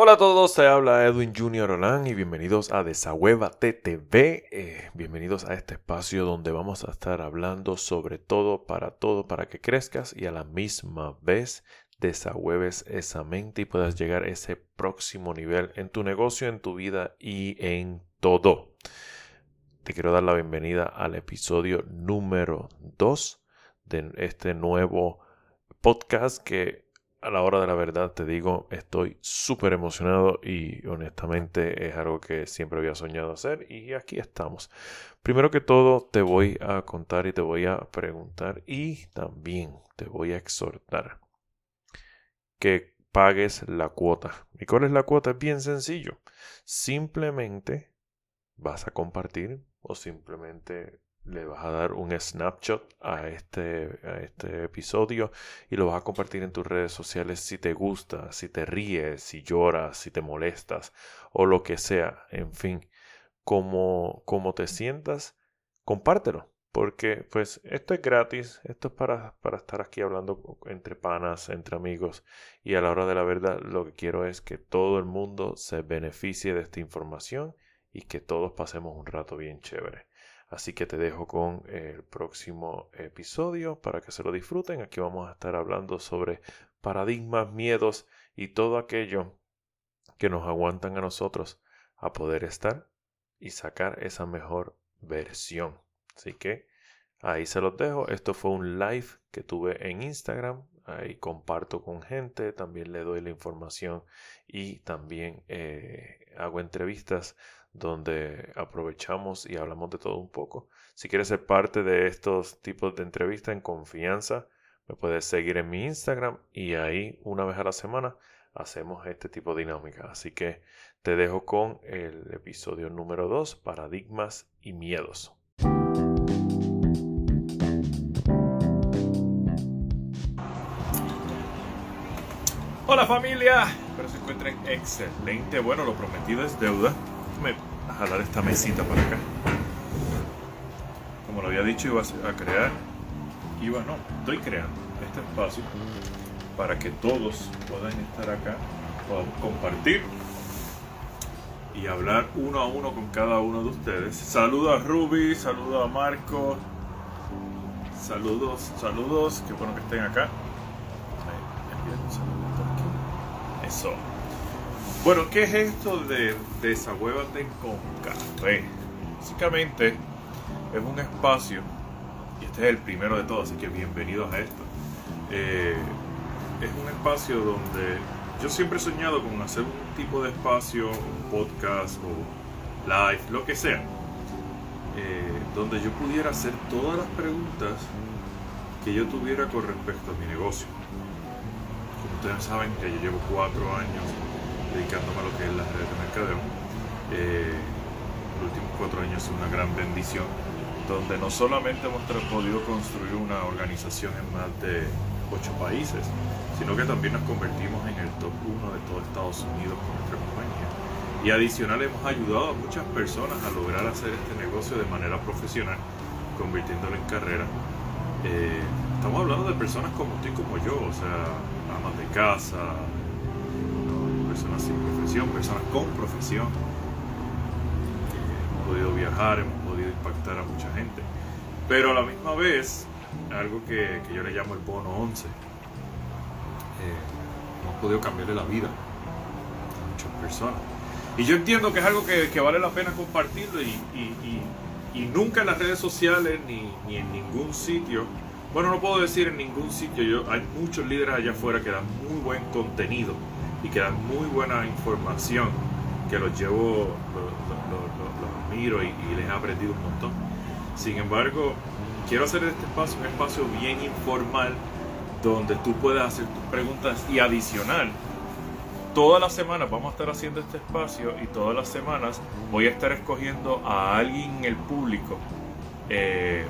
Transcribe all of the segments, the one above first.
Hola a todos, se habla Edwin Junior Olan y bienvenidos a Desahueva TTV. Eh, bienvenidos a este espacio donde vamos a estar hablando sobre todo para todo para que crezcas y a la misma vez desahueves esa mente y puedas llegar a ese próximo nivel en tu negocio, en tu vida y en todo. Te quiero dar la bienvenida al episodio número 2 de este nuevo podcast que a la hora de la verdad te digo, estoy súper emocionado y honestamente es algo que siempre había soñado hacer y aquí estamos. Primero que todo te voy a contar y te voy a preguntar y también te voy a exhortar que pagues la cuota. ¿Y cuál es la cuota? Es bien sencillo. Simplemente vas a compartir o simplemente le vas a dar un snapshot a este, este episodio y lo vas a compartir en tus redes sociales si te gusta, si te ríes, si lloras, si te molestas o lo que sea. En fin, como, como te sientas, compártelo. Porque pues esto es gratis, esto es para, para estar aquí hablando entre panas, entre amigos y a la hora de la verdad lo que quiero es que todo el mundo se beneficie de esta información y que todos pasemos un rato bien chévere. Así que te dejo con el próximo episodio para que se lo disfruten. Aquí vamos a estar hablando sobre paradigmas, miedos y todo aquello que nos aguantan a nosotros a poder estar y sacar esa mejor versión. Así que ahí se los dejo. Esto fue un live que tuve en Instagram. Ahí comparto con gente, también le doy la información y también eh, hago entrevistas donde aprovechamos y hablamos de todo un poco. Si quieres ser parte de estos tipos de entrevistas en confianza, me puedes seguir en mi Instagram y ahí una vez a la semana hacemos este tipo de dinámica. Así que te dejo con el episodio número 2, paradigmas y miedos. Hola familia, espero se encuentren excelente. Bueno, lo prometido es deuda jalar esta mesita para acá. Como lo había dicho, iba a crear, iba, no, estoy creando este espacio para que todos puedan estar acá, podamos compartir y hablar uno a uno con cada uno de ustedes. Saludo a Ruby, saludo a Marco, saludos, saludos, qué bueno que estén acá. Eso. Bueno, ¿qué es esto de Desahuévate con café? Básicamente es un espacio, y este es el primero de todos, así que bienvenidos a esto. Eh, es un espacio donde yo siempre he soñado con hacer un tipo de espacio, un podcast o live, lo que sea, eh, donde yo pudiera hacer todas las preguntas que yo tuviera con respecto a mi negocio. Como ustedes saben que yo llevo cuatro años dedicándome a lo que es las redes de mercadeo. Eh, los últimos cuatro años es una gran bendición, donde no solamente hemos podido construir una organización en más de ocho países, sino que también nos convertimos en el top uno de todo Estados Unidos con nuestra compañía. Y adicional hemos ayudado a muchas personas a lograr hacer este negocio de manera profesional, convirtiéndolo en carrera. Eh, estamos hablando de personas como tú y como yo, o sea, amas de casa, personas con profesión. hemos podido viajar, hemos podido impactar a mucha gente. Pero a la misma vez, algo que, yo le llamo el bono 11, eh, hemos podido cambiarle la vida a muchas personas. Y yo entiendo que es algo que, vale la pena compartirlo y, nunca en las redes sociales ni, en ningún sitio, bueno, no puedo decir en ningún sitio, hay muchos líderes allá afuera que dan muy buen contenido y que dan muy buena información que los llevo, los, miro y, les he aprendido un montón. Sin embargo, quiero hacer este espacio un espacio bien informal donde tú puedas hacer tus preguntas y adicional. Todas las semanas vamos a estar haciendo este espacio y todas las semanas voy a estar escogiendo a alguien en el público eh,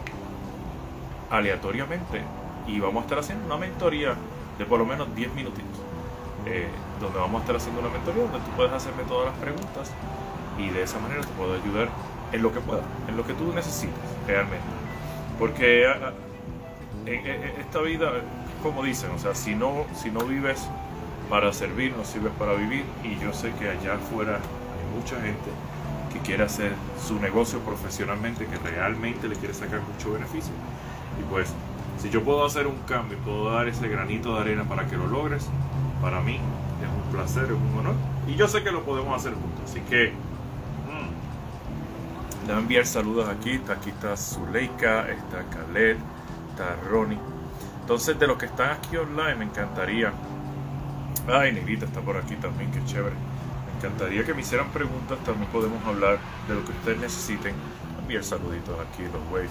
aleatoriamente y vamos a estar haciendo una mentoría de por lo menos 10 minutitos. Eh, donde vamos a estar haciendo una mentoría, donde tú puedes hacerme todas las preguntas y de esa manera te puedo ayudar en lo que pueda, en lo que tú necesites realmente. Porque ah, ah, en, esta vida, como dicen, o sea, si no, si no vives para servir, no sirves para vivir. Y yo sé que allá afuera hay mucha gente que quiere hacer su negocio profesionalmente, que realmente le quiere sacar mucho beneficio. Y pues, si yo puedo hacer un cambio, puedo dar ese granito de arena para que lo logres, para mí es un placer, es un honor. Y yo sé que lo podemos hacer juntos. Así que, mmm, le voy a enviar saludos aquí. Aquí está Zuleika, está Khaled, está Ronnie. Entonces, de los que están aquí online, me encantaría. Ay, Negrita está por aquí también, qué chévere encantaría que me hicieran preguntas, también podemos hablar de lo que ustedes necesiten. Enviar saluditos aquí, los waves.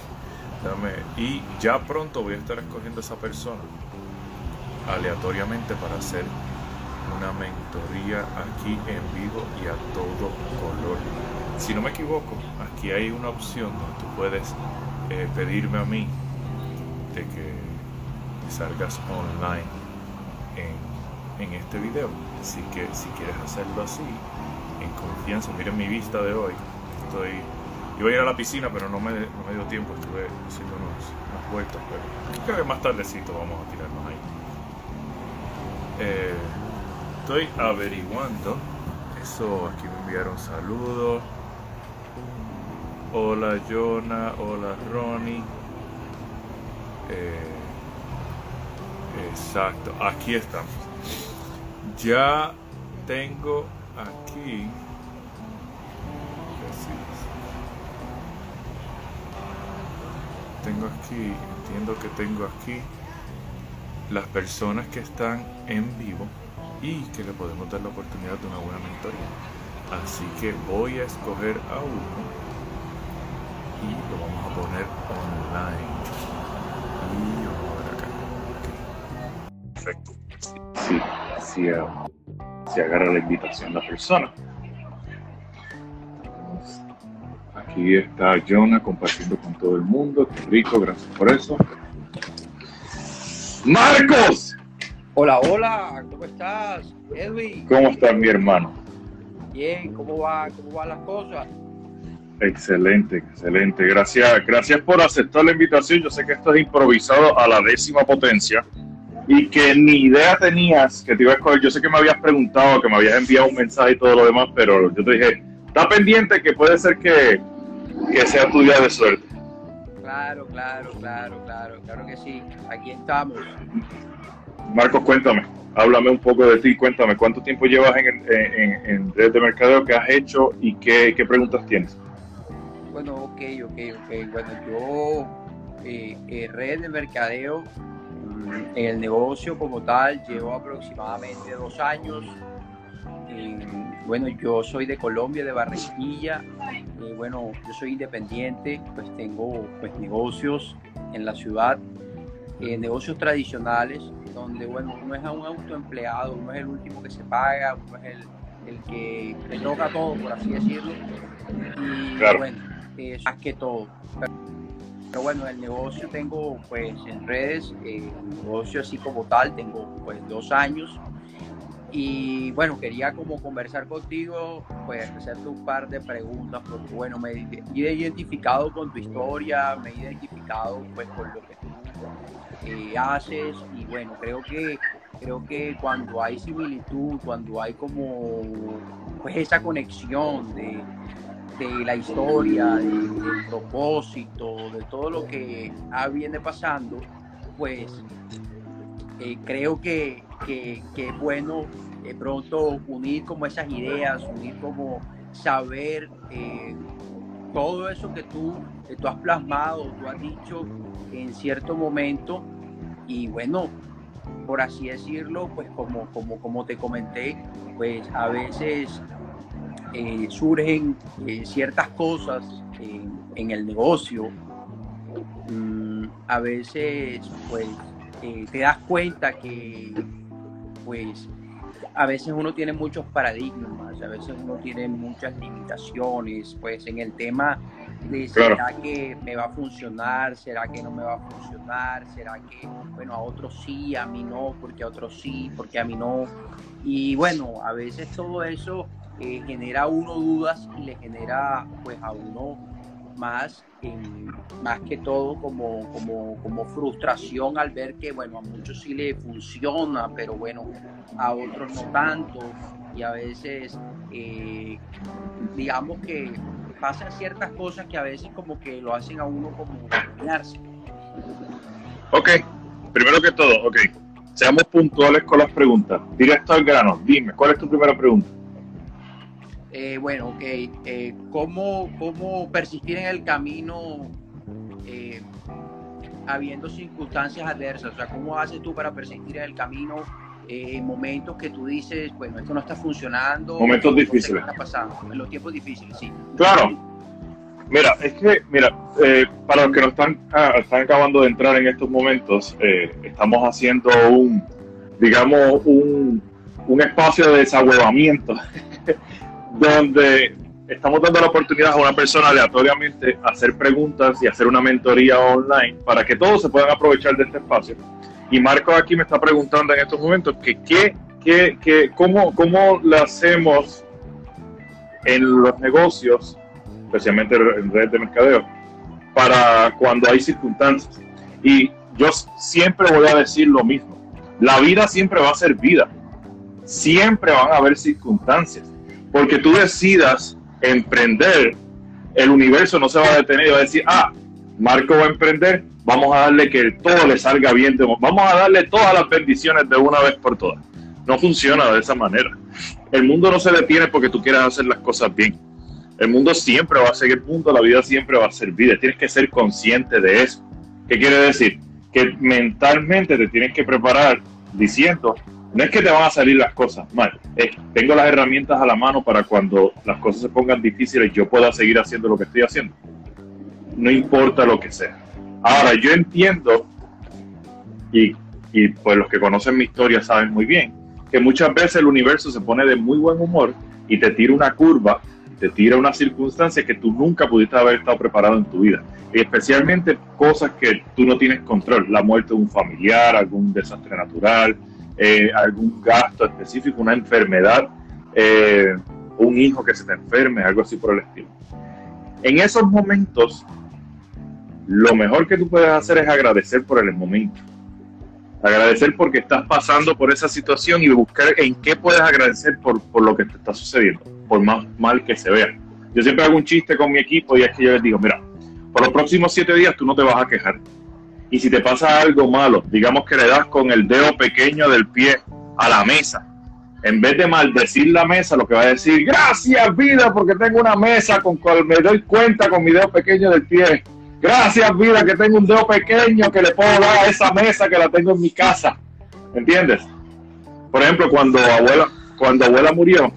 y ya pronto voy a estar escogiendo a esa persona aleatoriamente para hacer una mentoría aquí en vivo y a todo color. Si no me equivoco, aquí hay una opción donde tú puedes eh, pedirme a mí de que salgas online en, en este video. Así que si quieres hacerlo así, en confianza, miren mi vista de hoy. Estoy. Iba a ir a la piscina, pero no me, no me dio tiempo, estuve haciendo unas vueltas, pero creo que más tardecito vamos a tirarnos ahí. Eh, estoy averiguando. Eso, aquí me enviaron saludos. Hola Jonah, hola Ronnie. Eh, exacto, aquí estamos ya tengo aquí tengo aquí entiendo que tengo aquí las personas que están en vivo y que le podemos dar la oportunidad de una buena mentoría así que voy a escoger a uno y lo vamos a poner online y vamos a ver acá perfecto sí se agarra la invitación la persona. Aquí está Jonah compartiendo con todo el mundo. Qué rico, gracias por eso. ¡Marcos! Hola, hola, ¿cómo estás? Edwin. ¿Cómo estás, mi hermano? Bien, ¿cómo va? ¿Cómo van las cosas? Excelente, excelente. Gracias, gracias por aceptar la invitación. Yo sé que esto es improvisado a la décima potencia y que ni idea tenías que te iba a escoger. Yo sé que me habías preguntado, que me habías enviado un mensaje y todo lo demás, pero yo te dije, está pendiente que puede ser que, que sea tu día de suerte. Claro, claro, claro, claro, claro que sí. Aquí estamos. Marcos, cuéntame, háblame un poco de ti, cuéntame, ¿cuánto tiempo llevas en, en, en red de mercadeo que has hecho y qué, qué preguntas tienes? Bueno, ok, ok, ok. Bueno, yo eh, eh red de mercadeo en el negocio como tal llevo aproximadamente dos años. Bueno, yo soy de Colombia, de Barranquilla. y bueno, yo soy independiente, pues tengo pues, negocios en la ciudad, eh, negocios tradicionales, donde bueno, uno es un autoempleado, uno es el último que se paga, uno es el, el que le toca todo, por así decirlo. Y bueno, es más que todo. Pero bueno, el negocio tengo pues en redes, eh, el negocio así como tal, tengo pues dos años. Y bueno, quería como conversar contigo, pues hacerte un par de preguntas, porque bueno, me he identificado con tu historia, me he identificado pues con lo que tú eh, haces. Y bueno, creo que creo que cuando hay similitud, cuando hay como pues esa conexión de, de la historia, del propósito, de todo lo que viene pasando, pues eh, creo que, es bueno de pronto unir como esas ideas, unir como saber eh, todo eso que tú, que tú has plasmado, tú has dicho en cierto momento. Y bueno, por así decirlo, pues como, como, como te comenté, pues a veces eh, surgen eh, ciertas cosas en el negocio, mm, a veces pues eh, te das cuenta que pues a veces uno tiene muchos paradigmas, a veces uno tiene muchas limitaciones, pues en el tema de será que me va a funcionar, será que no me va a funcionar, será que, bueno, a otros sí, a mí no, porque a otros sí, porque a mí no. Y bueno, a veces todo eso eh, genera a uno dudas y le genera pues a uno más, más que todo como, como, como frustración al ver que, bueno, a muchos sí le funciona, pero bueno, a otros no tanto. Y a veces, eh, digamos que pasan ciertas cosas que a veces como que lo hacen a uno como terminarse. Ok, primero que todo, ok, seamos puntuales con las preguntas. Directo al grano, dime, ¿cuál es tu primera pregunta? Eh, bueno, ok, eh, ¿cómo, ¿cómo, persistir en el camino eh, habiendo circunstancias adversas? O sea, ¿cómo haces tú para persistir en el camino en momentos que tú dices, bueno, esto no está funcionando? Momentos difíciles. está pasando? En los tiempos difíciles, sí. Claro. Mira, es que, mira, para los que no están, ah, están acabando de entrar en estos momentos, estamos haciendo un, digamos, un, un espacio de desahuevamiento donde estamos dando la oportunidad a una persona aleatoriamente hacer preguntas y hacer una mentoría online para que todos se puedan aprovechar de este espacio. Y Marco aquí me está preguntando en estos momentos que, qué, qué, qué, cómo, cómo lo hacemos en los negocios, especialmente en redes de mercadeo, para cuando hay circunstancias. Y yo siempre voy a decir lo mismo. La vida siempre va a ser vida. Siempre van a haber circunstancias porque tú decidas emprender, el universo no se va a detener y va a decir, ah, Marco va a emprender, vamos a darle que todo le salga bien, vamos a darle todas las bendiciones de una vez por todas. No funciona de esa manera. El mundo no se detiene porque tú quieras hacer las cosas bien. El mundo siempre va a seguir mundo, la vida siempre va a ser vida. Tienes que ser consciente de eso. ¿Qué quiere decir? Que mentalmente te tienes que preparar diciendo, no es que te van a salir las cosas mal, tengo las herramientas a la mano para cuando las cosas se pongan difíciles yo pueda seguir haciendo lo que estoy haciendo. No importa lo que sea. Ahora, yo entiendo, y, y pues los que conocen mi historia saben muy bien, que muchas veces el universo se pone de muy buen humor y te tira una curva, te tira una circunstancia que tú nunca pudiste haber estado preparado en tu vida. Y especialmente cosas que tú no tienes control, la muerte de un familiar, algún desastre natural, eh, algún gasto específico, una enfermedad, eh, un hijo que se te enferme, algo así por el estilo. En esos momentos, lo mejor que tú puedes hacer es agradecer por el momento. Agradecer porque estás pasando por esa situación y buscar en qué puedes agradecer por, por lo que te está sucediendo, por más mal que se vea. Yo siempre hago un chiste con mi equipo y es que yo les digo, mira, por los próximos siete días tú no te vas a quejar y si te pasa algo malo, digamos que le das con el dedo pequeño del pie a la mesa, en vez de maldecir la mesa, lo que va a decir, gracias vida, porque tengo una mesa con cual me doy cuenta con mi dedo pequeño del pie. Gracias vida, que tengo un dedo pequeño que le puedo dar a esa mesa que la tengo en mi casa. ¿Entiendes? Por ejemplo, cuando abuela, cuando abuela murió,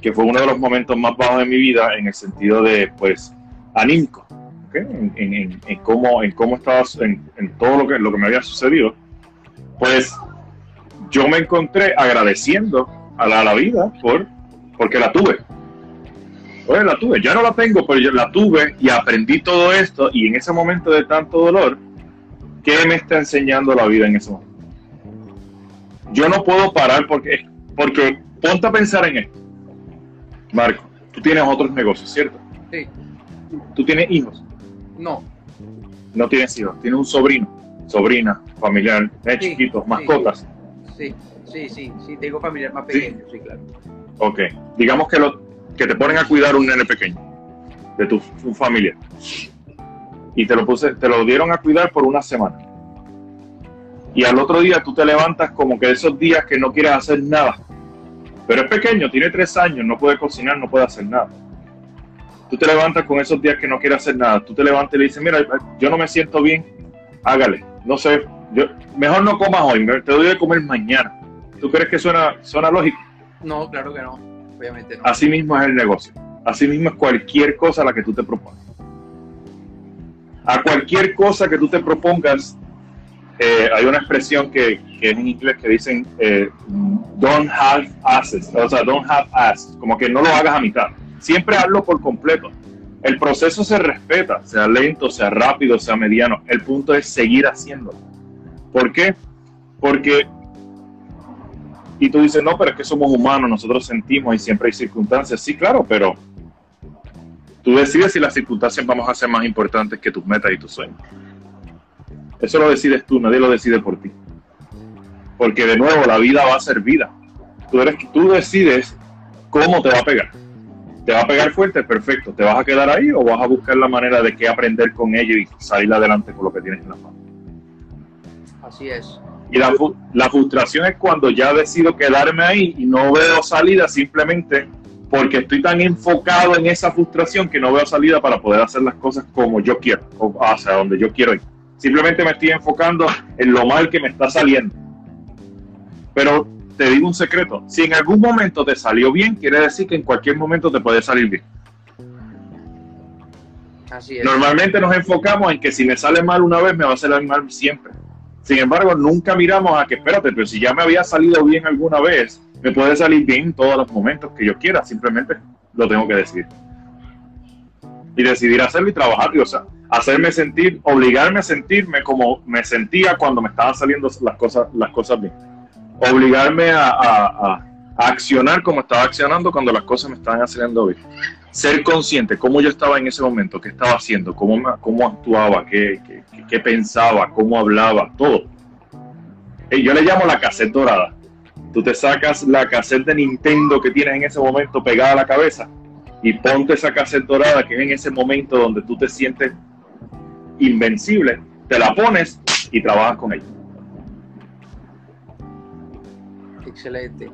que fue uno de los momentos más bajos de mi vida en el sentido de, pues, anímico en, cómo, en cómo estaba, en, todo lo que, lo que me había sucedido, pues yo me encontré agradeciendo a la, vida por, porque la tuve. Pues la tuve, ya no la tengo, pero yo la tuve y aprendí todo esto y en ese momento de tanto dolor, ¿qué me está enseñando la vida en ese momento? Yo no puedo parar porque, porque ponte a pensar en esto. Marco, tú tienes otros negocios, ¿cierto? Sí. Tú tienes hijos. No. No tienes hijos, tiene un sobrino, sobrina, familiar, es chiquitos, mascotas. Sí, sí, sí, sí, tengo familiar más pequeño, sí, claro. Ok, digamos que, lo, que te ponen a cuidar un nene pequeño de tu, familia y te lo, puse, te lo dieron a cuidar por una semana. Y al otro día tú te levantas como que esos días que no quieres hacer nada. Pero es pequeño, tiene tres años, no puede cocinar, no puede hacer nada tú te levantas con esos días que no quieres hacer nada, tú te levantas y le dices, mira, yo no me siento bien, hágale, no sé, yo, mejor no comas hoy, te doy de comer mañana. ¿Tú crees que suena, suena lógico? No, claro que no, obviamente no. Así mismo es el negocio, así mismo es cualquier cosa a la que tú te propongas. A cualquier cosa que tú te propongas, eh, hay una expresión que, que, es en inglés que dicen eh, don't have assets, o sea, don't have assets, como que no lo hagas a mitad Siempre hazlo por completo. El proceso se respeta, sea lento, sea rápido, sea mediano. El punto es seguir haciéndolo. ¿Por qué? Porque, y tú dices, no, pero es que somos humanos, nosotros sentimos y siempre hay circunstancias. Sí, claro, pero Tú decides si las circunstancias vamos a ser más importantes que tus metas y tus sueños. Eso lo decides tú, nadie lo decide por ti. Porque de nuevo, la vida va a ser vida. Tú, eres, tú decides cómo te va a pegar. ¿Te va a pegar fuerte? Perfecto. ¿Te vas a quedar ahí o vas a buscar la manera de qué aprender con ello y salir adelante con lo que tienes en la mano? Así es. Y la, la frustración es cuando ya decido quedarme ahí y no veo salida simplemente porque estoy tan enfocado en esa frustración que no veo salida para poder hacer las cosas como yo quiero, o hacia donde yo quiero ir. Simplemente me estoy enfocando en lo mal que me está saliendo. Pero te digo un secreto, si en algún momento te salió bien, quiere decir que en cualquier momento te puede salir bien. Así es. Normalmente nos enfocamos en que si me sale mal una vez, me va a salir mal siempre. Sin embargo, nunca miramos a que, espérate, pero si ya me había salido bien alguna vez, me puede salir bien en todos los momentos que yo quiera, simplemente lo tengo que decidir. Y decidir hacerlo y trabajar, o sea, hacerme sentir, obligarme a sentirme como me sentía cuando me estaban saliendo las cosas, las cosas bien obligarme a, accionar como estaba accionando cuando las cosas me estaban haciendo bien. Ser consciente cómo yo estaba en ese momento, qué estaba haciendo, cómo, cómo actuaba, qué, qué, pensaba, cómo hablaba, todo. Y yo le llamo la cassette dorada. Tú te sacas la cassette de Nintendo que tienes en ese momento pegada a la cabeza y ponte esa cassette dorada que es en ese momento donde tú te sientes invencible, te la pones y trabajas con ella. Excelente.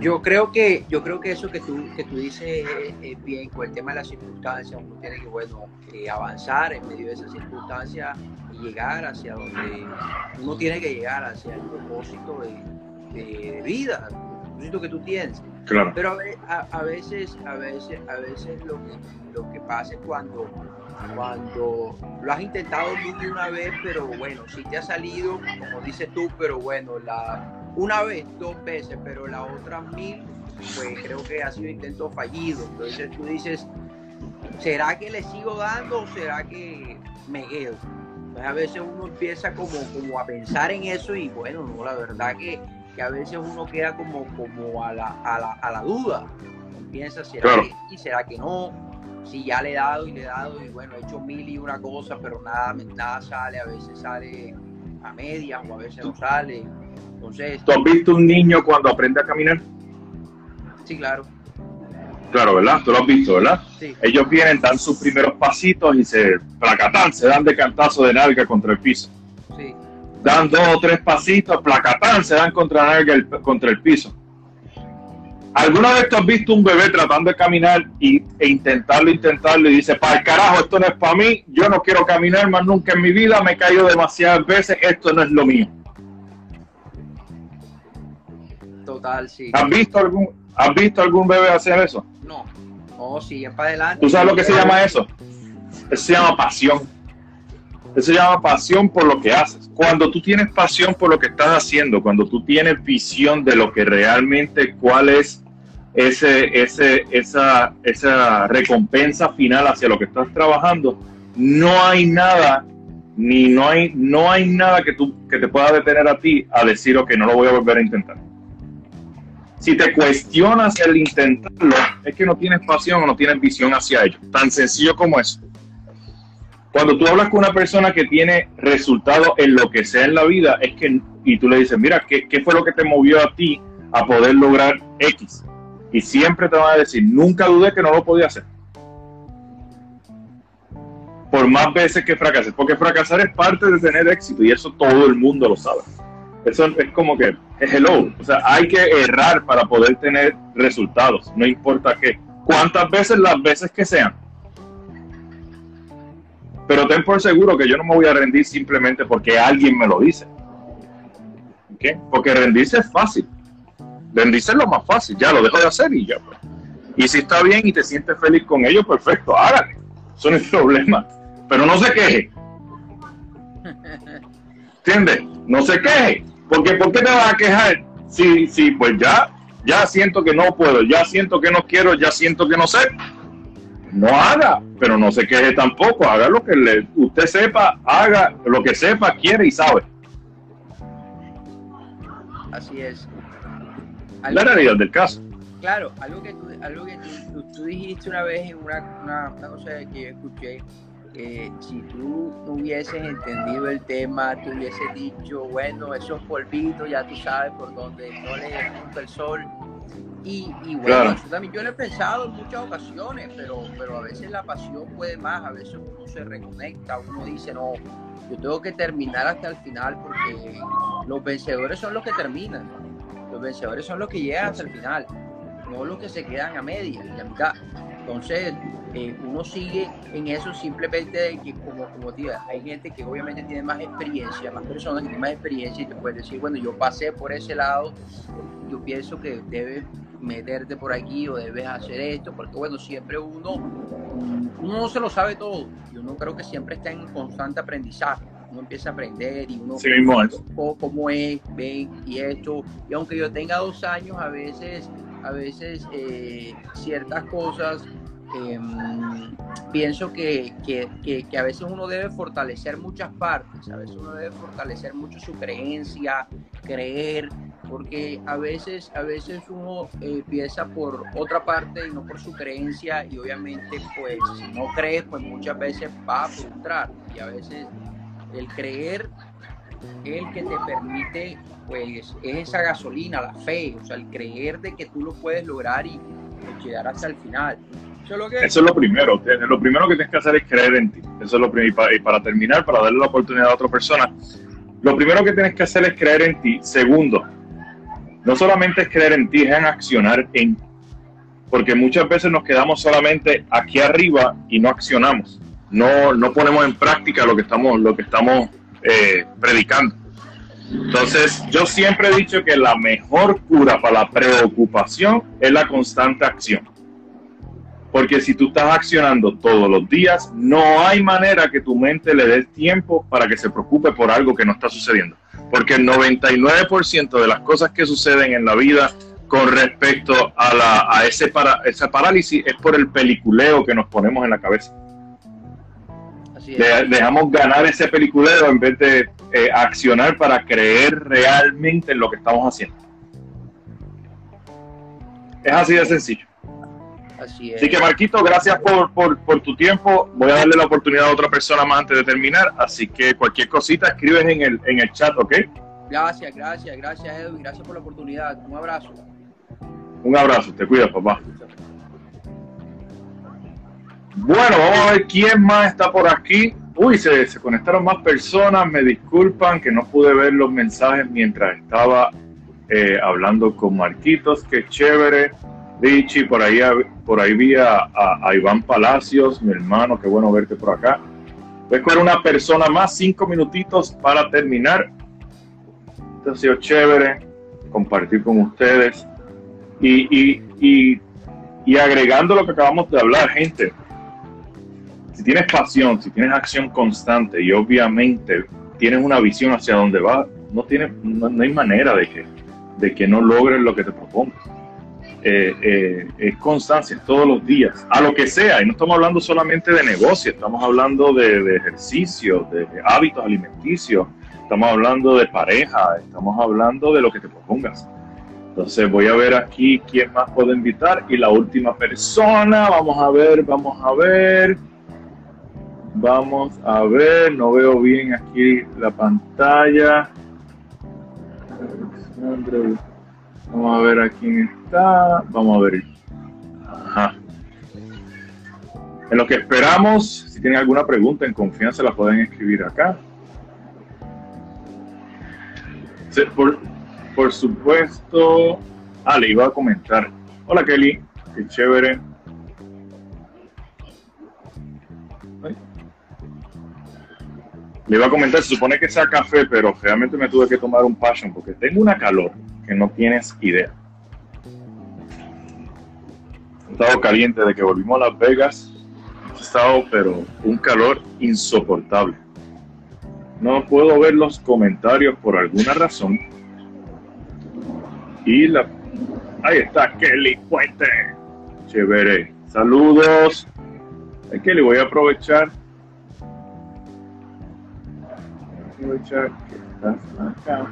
Yo creo que yo creo que eso que tú que tú dices es, bien con el tema de las circunstancias uno tiene que bueno avanzar en medio de esas circunstancias y llegar hacia donde uno tiene que llegar hacia el propósito de, vida, el propósito que tú tienes. Pero a, veces a veces a veces lo que lo que pasa es cuando cuando lo has intentado mil una vez, pero bueno, si te ha salido, como dices tú, pero bueno, la una vez, dos veces, pero la otra mil, pues creo que ha sido intento fallido. Entonces tú dices, ¿será que le sigo dando o será que me quedo? Pues a veces uno empieza como, como a pensar en eso y bueno, no, la verdad que, que a veces uno queda como, como a, la, a, la, a la duda. Piensa, ¿será que y será que no? Si ya le he dado y le he dado y bueno, he hecho mil y una cosa, pero nada, nada sale, a veces sale a medias o a veces no sale. Entonces, ¿Tú has visto un niño cuando aprende a caminar? Sí, claro. Claro, ¿verdad? Tú lo has visto, ¿verdad? Sí. Ellos vienen, dan sus primeros pasitos y se placatán, se dan de cantazo de nalga contra el piso. Sí. Dan dos o tres pasitos, placatán, se dan contra, nalga contra el piso ¿Alguna vez tú has visto un bebé tratando de caminar y, e intentarlo, intentarlo y dice, para el carajo, esto no es para mí, yo no quiero caminar más nunca en mi vida, me he caído demasiadas veces, esto no es lo mío? Total, sí. ¿Has visto algún, ¿has visto algún bebé hacer eso? No. Oh, sí, es para adelante. ¿Tú sabes lo que se llama eso? Eso se llama pasión. Eso se llama pasión por lo que haces. Cuando tú tienes pasión por lo que estás haciendo, cuando tú tienes visión de lo que realmente, cuál es ese, ese, esa, recompensa final hacia lo que estás trabajando, no hay nada, ni no hay, no hay nada que, tú, que te pueda detener a ti a decir, que no lo voy a volver a intentar. Si te cuestionas el intentarlo, es que no tienes pasión o no tienes visión hacia ello. Tan sencillo como eso. Cuando tú hablas con una persona que tiene resultados en lo que sea en la vida, es que, y tú le dices, mira, ¿qué, ¿qué fue lo que te movió a ti a poder lograr X? Y siempre te van a decir, nunca dudé que no lo podía hacer. Por más veces que fracases, porque fracasar es parte de tener éxito y eso todo el mundo lo sabe. Eso es como que es hello, o sea, hay que errar para poder tener resultados, no importa qué, cuántas veces, las veces que sean. Pero ten por seguro que yo no me voy a rendir simplemente porque alguien me lo dice. ¿Okay? Porque rendirse es fácil es lo más fácil, ya lo dejo de hacer y ya. Pues. Y si está bien y te sientes feliz con ello, perfecto, hágale. Eso no es problema. Pero no se queje. ¿Entiendes? No se queje. Porque ¿por qué te vas a quejar? Si, si pues ya, ya siento que no puedo, ya siento que no quiero, ya siento que no sé. No haga, pero no se queje tampoco. Haga lo que le, usted sepa, haga lo que sepa, quiere y sabe. Así es la realidad del caso. claro, algo que tú, algo que tú, dijiste una vez en una, una, cosa que yo escuché, que si tú no hubieses entendido el tema, tú hubieses dicho, bueno, esos polvitos ya tú sabes por dónde no le punta el sol. Y, bueno, eso también yo lo he pensado en muchas ocasiones, pero, pero a veces la pasión puede más, a veces uno se reconecta, uno dice, no, yo tengo que terminar hasta el final porque los vencedores son los que terminan, los vencedores son los que llegan hasta el final no los que se quedan a media y a mitad. Entonces, eh, uno sigue en eso simplemente de que, como, como te hay gente que obviamente tiene más experiencia, más personas que tienen más experiencia y te pueden decir, bueno, yo pasé por ese lado, yo pienso que debes meterte por aquí o debes hacer esto, porque bueno, siempre uno, uno no se lo sabe todo y uno creo que siempre está en constante aprendizaje uno empieza a aprender y uno sí mismo cómo es, ven y esto. Y aunque yo tenga dos años, a veces a veces eh, ciertas cosas em, pienso que, a veces uno debe fortalecer muchas partes, a veces uno debe fortalecer mucho su creencia, creer, porque a veces, a veces uno eh, empieza por otra parte y no por su creencia y obviamente pues si no crees pues muchas veces va a frustrar y a veces el creer es el que te permite pues es esa gasolina, la fe, o sea, el creer de que tú lo puedes lograr y llegar hasta el final. Eso es, lo que... Es lo primero, lo primero que tienes que hacer es creer en ti. Eso es lo primero. Y para, terminar, para darle la oportunidad a otra persona, lo primero que tienes que hacer es creer en ti. Segundo, no solamente es creer en ti, es en accionar en porque muchas veces nos quedamos solamente aquí arriba y no accionamos, no, no ponemos en práctica lo que estamos, lo que estamos eh, predicando. Entonces, yo siempre he dicho que la mejor cura para la preocupación es la constante acción. Porque si tú estás accionando todos los días, no hay manera que tu mente le dé tiempo para que se preocupe por algo que no está sucediendo. Porque el 99% de las cosas que suceden en la vida con respecto a, la, a ese para, esa parálisis es por el peliculeo que nos ponemos en la cabeza. Dejamos ganar ese peliculeo en vez de eh, accionar para creer realmente en lo que estamos haciendo. Es así de sencillo. Así, es. así que Marquito, gracias por, por, tu tiempo. Voy a darle la oportunidad a otra persona más antes de terminar. Así que cualquier cosita escribes en el, en el chat, ¿ok? Gracias, gracias, gracias Edwin, gracias por la oportunidad. Un abrazo. Un abrazo, te cuidas, papá. Bueno, vamos a ver quién más está por aquí. Uy, se, se, conectaron más personas, me disculpan que no pude ver los mensajes mientras estaba eh, hablando con Marquitos, qué chévere. Richie, por ahí, por ahí vi a, Iván Palacios, mi hermano, qué bueno verte por acá. Voy a una persona más, cinco minutitos para terminar. Esto ha sido chévere compartir con ustedes. Y, y, y, y agregando lo que acabamos de hablar, gente, si tienes pasión, si tienes acción constante y obviamente tienes una visión hacia dónde va, no, tiene, no, hay manera de que, de que no logres lo que te propongas. Eh, eh, es constancia, todos los días, a lo que sea, y no estamos hablando solamente de negocio, estamos hablando de, de ejercicio, de, hábitos alimenticios, estamos hablando de pareja, estamos hablando de lo que te propongas. Entonces voy a ver aquí quién más puedo invitar y la última persona, vamos a ver, vamos a ver. Vamos a ver, no veo bien aquí la pantalla. Vamos a ver a quién está. Vamos a ver. Ajá. En lo que esperamos, si tienen alguna pregunta en confianza, la pueden escribir acá. Por, por supuesto. Ah, le iba a comentar. Hola Kelly, qué chévere. Le iba a comentar, se supone que sea café, pero realmente me tuve que tomar un passion porque tengo una calor que no tienes idea. He estado caliente de que volvimos a Las Vegas. He estado, pero un calor insoportable. No puedo ver los comentarios por alguna razón. Y la. Ahí está Kelly Puente. Chévere. Saludos. Le voy a aprovechar aprovechar que acá.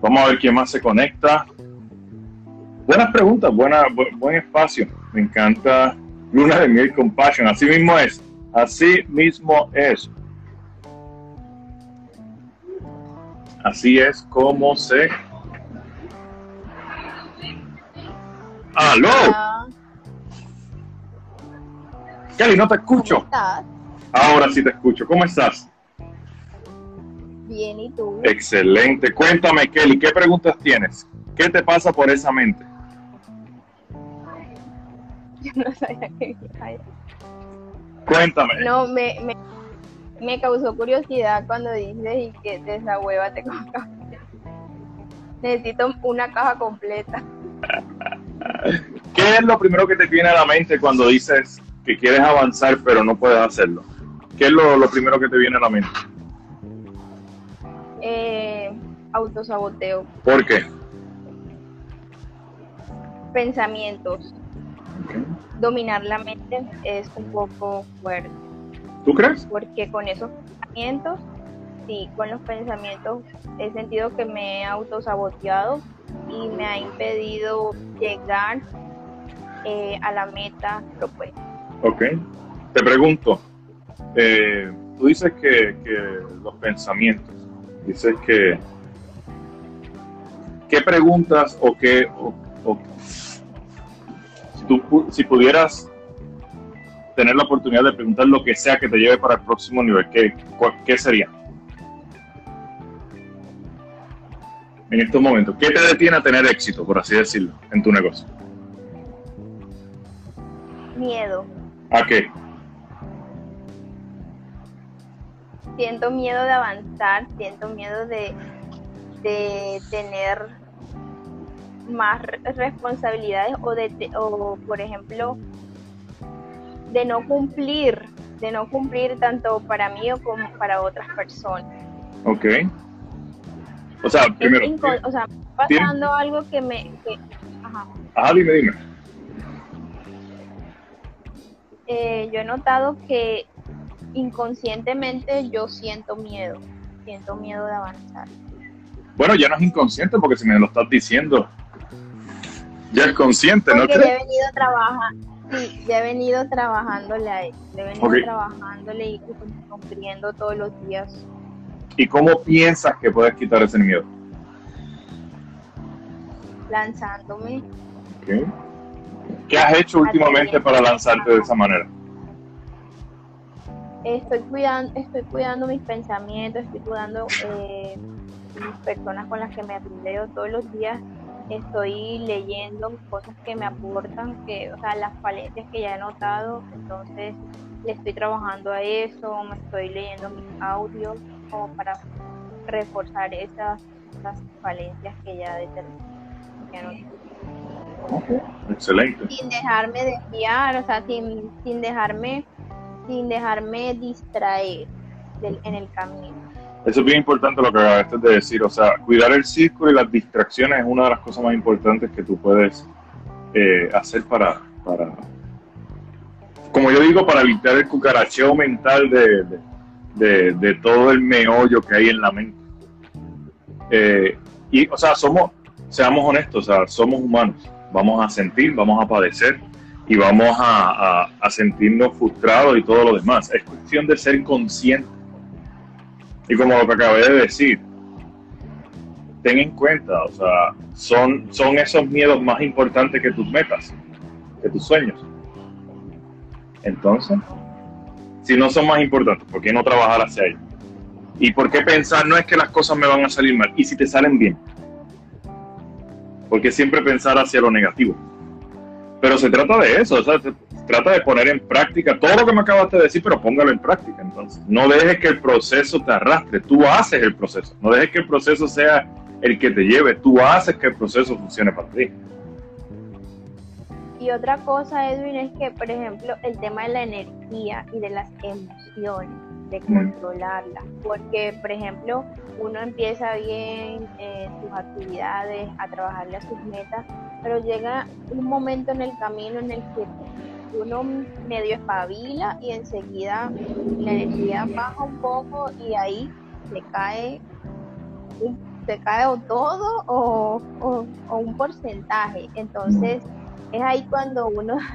Vamos a ver quién más se conecta. Buenas preguntas, buena, buen espacio. Me encanta Luna de Miel Compassion. Así mismo es. Así mismo es. Así es como se. ¡Aló! Kelly, no te escucho. Ahora sí te escucho. ¿Cómo estás? Bien, ¿y tú? Excelente. Cuéntame, Kelly, ¿qué preguntas tienes? ¿Qué te pasa por esa mente? Yo no sabía que Cuéntame. No, me, me, me, causó curiosidad cuando dices y que desahuévate con café. Necesito una caja completa. ¿Qué es lo primero que te viene a la mente cuando dices que quieres avanzar pero no puedes hacerlo? ¿Qué es lo, lo primero que te viene a la mente? Eh, autosaboteo. ¿Por qué? Pensamientos. Dominar la mente es un poco fuerte. ¿Tú crees? Porque con esos pensamientos, sí, con los pensamientos he sentido que me he autosaboteado y me ha impedido llegar eh, a la meta propuesta. Ok. Te pregunto, eh, tú dices que, los pensamientos, dices que, ¿qué preguntas o qué, si, tú, si pudieras tener la oportunidad de preguntar lo que sea que te lleve para el próximo nivel, ¿qué, qué sería? En estos momentos, ¿qué te detiene a tener éxito, por así decirlo, en tu negocio? Miedo. ¿A qué? Siento miedo de avanzar, siento miedo de, de tener más responsabilidades o de o por ejemplo de no cumplir de no cumplir tanto para mí o como para otras personas ok o sea primero o sea pasando algo que me que, ajá. ajá dime dime eh, yo he notado que inconscientemente yo siento miedo siento miedo de avanzar bueno, ya no es inconsciente porque si me lo estás diciendo, ya es consciente, ¿no crees? Ya he venido trabajando, sí, ya he venido trabajándole a él, he venido trabajándole y cumpliendo todos los días. ¿Y cómo piensas que puedes quitar ese miedo? Lanzándome. ¿Qué has hecho últimamente para lanzarte de esa manera? Estoy cuidando, estoy cuidando mis pensamientos, estoy cuidando eh, mis personas con las que me rodeo todos los días. Estoy leyendo cosas que me aportan, que, o sea, las falencias que ya he notado, entonces le estoy trabajando a eso, me estoy leyendo mis audios como para reforzar esas, falencias que ya determiné. Excelente. Sin dejarme desviar, o sea, sin, sin dejarme, sin dejarme distraer en el camino. Eso es bien importante lo que acabaste de decir, o sea, cuidar el círculo y las distracciones es una de las cosas más importantes que tú puedes eh, hacer para, para, como yo digo, para evitar el cucaracheo mental de, de, todo el meollo que hay en la mente. Eh, y, o sea, somos, seamos honestos, o sea, somos humanos, vamos a sentir, vamos a padecer y vamos a, a, sentirnos frustrados y todo lo demás. Es cuestión de ser consciente y como lo que acabé de decir, ten en cuenta, o sea, son, son esos miedos más importantes que tus metas, que tus sueños. Entonces, si no son más importantes, ¿por qué no trabajar hacia ellos? ¿Y por qué pensar no es que las cosas me van a salir mal? ¿Y si te salen bien? Porque siempre pensar hacia lo negativo. Pero se trata de eso, o sea, trata de poner en práctica todo lo que me acabaste de decir, pero póngalo en práctica. Entonces, no dejes que el proceso te arrastre, tú haces el proceso. No dejes que el proceso sea el que te lleve, tú haces que el proceso funcione para ti. Y otra cosa, Edwin, es que, por ejemplo, el tema de la energía y de las emociones, de controlarlas, porque, por ejemplo, uno empieza bien en sus actividades, a trabajarle a sus metas, pero llega un momento en el camino en el que uno medio espabila y enseguida la energía baja un poco y ahí se cae usted cae o todo o, o, un porcentaje. Entonces, es ahí cuando uno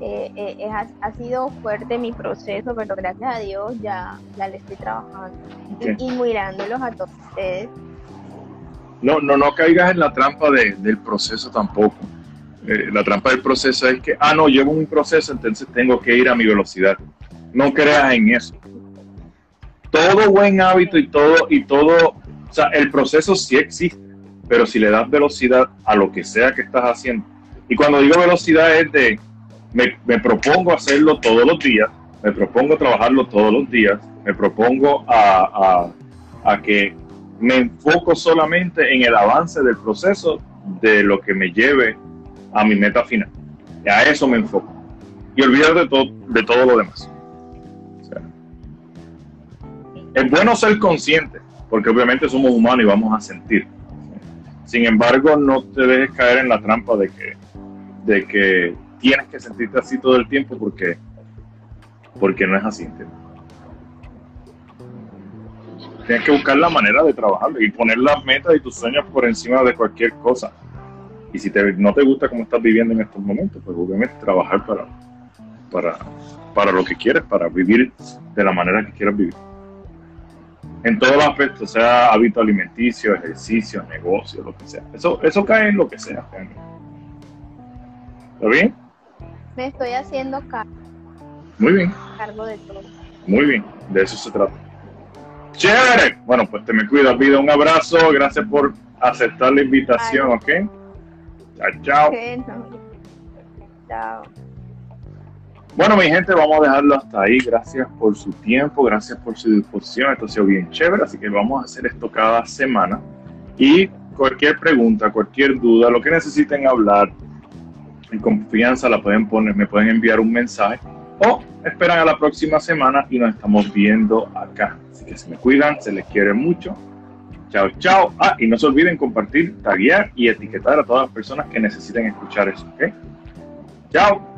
eh, eh, ha, sido fuerte mi proceso, pero gracias a Dios ya, ya le estoy trabajando y, mirándolos a todos ustedes. No, no, no caigas en la trampa del proceso tampoco. Eh, la trampa del proceso es que, ah, no, llevo un proceso, entonces tengo que ir a mi velocidad. No creas en eso. Todo buen hábito y todo, y todo, o sea, el proceso sí existe, pero si le das velocidad a lo que sea que estás haciendo, y cuando digo velocidad es de, me, me propongo hacerlo todos los días, me propongo trabajarlo todos los días, me propongo a, a, a que me enfoco solamente en el avance del proceso de lo que me lleve a mi meta final. Y a eso me enfoco. Y olvidar de todo, de todo lo demás. es bueno ser consciente, porque obviamente somos humanos y vamos a sentir. Sin embargo, no te dejes caer en la trampa de que, de que tienes que sentirte así todo el tiempo porque, porque no es así. Tienes que buscar la manera de trabajar y poner las metas y tus sueños por encima de cualquier cosa. Y si no te gusta cómo estás viviendo en estos momentos, pues obviamente trabajar para, para, para lo que quieres, para vivir de la manera que quieras vivir. En todos los aspectos, sea hábito alimenticio, ejercicio, negocio, lo que sea. Eso, eso cae en lo que sea. ¿Está bien? Me estoy haciendo cargo. Muy bien. Cargo de todo. Muy bien, de eso se trata. Chévere. Bueno, pues te me cuidas, vida. Un abrazo. Gracias por aceptar la invitación, ¿ok? Chao, chao. Bueno, mi gente, vamos a dejarlo hasta ahí. Gracias por su tiempo, gracias por su disposición. Esto ha sido bien chévere, así que vamos a hacer esto cada semana. Y cualquier pregunta, cualquier duda, lo que necesiten hablar, en confianza la pueden poner, me pueden enviar un mensaje o esperan a la próxima semana y nos estamos viendo acá. Así que se me cuidan, se les quiere mucho Chao, chao. Ah, y no se olviden compartir, taguear y etiquetar a todas las personas que necesiten escuchar eso. Chao.